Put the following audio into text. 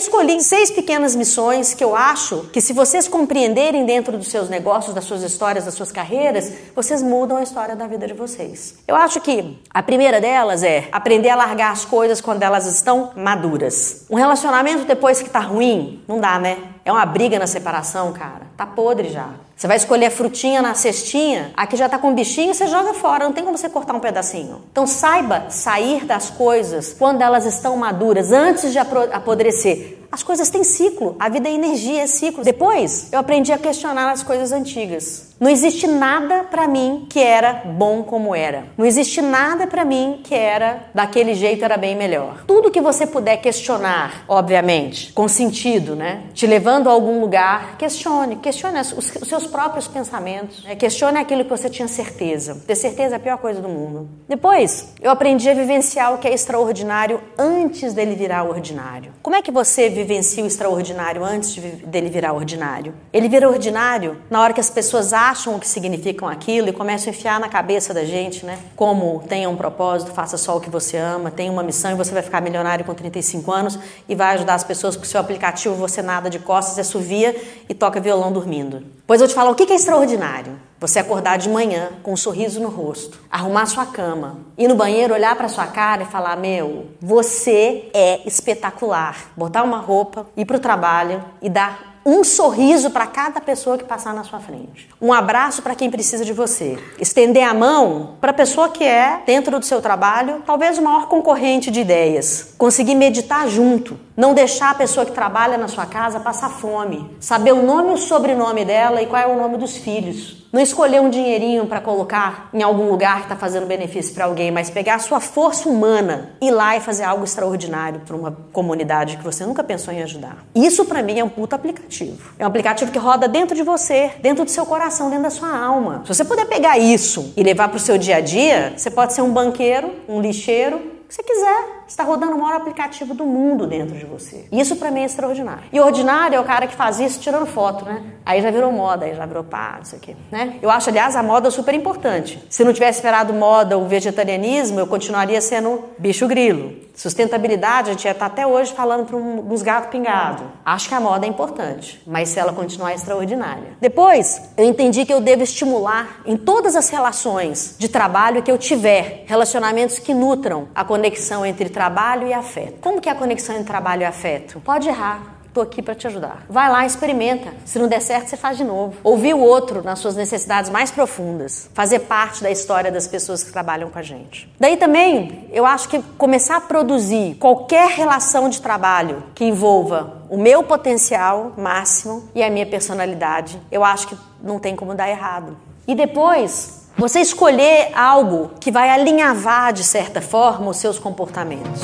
escolhi seis pequenas missões que eu acho que se vocês compreenderem dentro dos seus negócios, das suas histórias, das suas carreiras, vocês mudam a história da vida de vocês. Eu acho que a primeira delas é aprender a largar as coisas quando elas estão maduras. Um relacionamento depois que tá ruim, não dá, né? É uma briga na separação, cara. Tá podre já. Você vai escolher a frutinha na cestinha, aqui já tá com bichinho, você joga fora, não tem como você cortar um pedacinho. Então saiba sair das coisas quando elas estão maduras, antes de apodrecer. As coisas têm ciclo, a vida é energia, é ciclo. Depois, eu aprendi a questionar as coisas antigas. Não existe nada para mim que era bom como era. Não existe nada para mim que era daquele jeito era bem melhor. Tudo que você puder questionar, obviamente, com sentido, né? Te levando a algum lugar, questione, questione os, os seus próprios pensamentos, né? questione aquilo que você tinha certeza. Ter certeza é a pior coisa do mundo. Depois, eu aprendi a vivenciar o que é extraordinário antes dele virar ordinário. Como é que você vivencia o extraordinário antes de dele virar ordinário. Ele vira ordinário na hora que as pessoas acham o que significam aquilo e começam a enfiar na cabeça da gente, né? Como tenha um propósito, faça só o que você ama, tenha uma missão e você vai ficar milionário com 35 anos e vai ajudar as pessoas porque seu aplicativo você nada de costas, é suvia e toca violão dormindo. Pois eu te falo, o que é extraordinário? Você acordar de manhã com um sorriso no rosto, arrumar sua cama, ir no banheiro, olhar para sua cara e falar: Meu, você é espetacular. Botar uma roupa, ir para o trabalho e dar um sorriso para cada pessoa que passar na sua frente. Um abraço para quem precisa de você. Estender a mão para a pessoa que é, dentro do seu trabalho, talvez o maior concorrente de ideias. Conseguir meditar junto. Não deixar a pessoa que trabalha na sua casa passar fome. Saber o nome e o sobrenome dela e qual é o nome dos filhos. Não escolher um dinheirinho para colocar em algum lugar que está fazendo benefício para alguém, mas pegar a sua força humana, ir lá e fazer algo extraordinário para uma comunidade que você nunca pensou em ajudar. Isso para mim é um puto aplicativo. É um aplicativo que roda dentro de você, dentro do seu coração, dentro da sua alma. Se você puder pegar isso e levar para o seu dia a dia, você pode ser um banqueiro, um lixeiro, que você quiser. Está rodando o maior aplicativo do mundo dentro de você. Isso para mim é extraordinário. E ordinário é o cara que faz isso tirando foto, né? Aí já virou moda, aí já virou pá, não sei o quê, né? Eu acho, aliás, a moda super importante. Se não tivesse esperado moda o vegetarianismo, eu continuaria sendo bicho grilo. Sustentabilidade, a gente já está até hoje falando para um, uns gatos pingados. Acho que a moda é importante, mas se ela continuar extraordinária. Depois, eu entendi que eu devo estimular em todas as relações de trabalho que eu tiver relacionamentos que nutram a conexão entre trabalho e afeto. Como que é a conexão entre trabalho e afeto? Pode errar, Estou aqui para te ajudar. Vai lá, experimenta. Se não der certo, você faz de novo. Ouvir o outro nas suas necessidades mais profundas. Fazer parte da história das pessoas que trabalham com a gente. Daí também, eu acho que começar a produzir qualquer relação de trabalho que envolva o meu potencial máximo e a minha personalidade, eu acho que não tem como dar errado. E depois, você escolher algo que vai alinhavar de certa forma os seus comportamentos.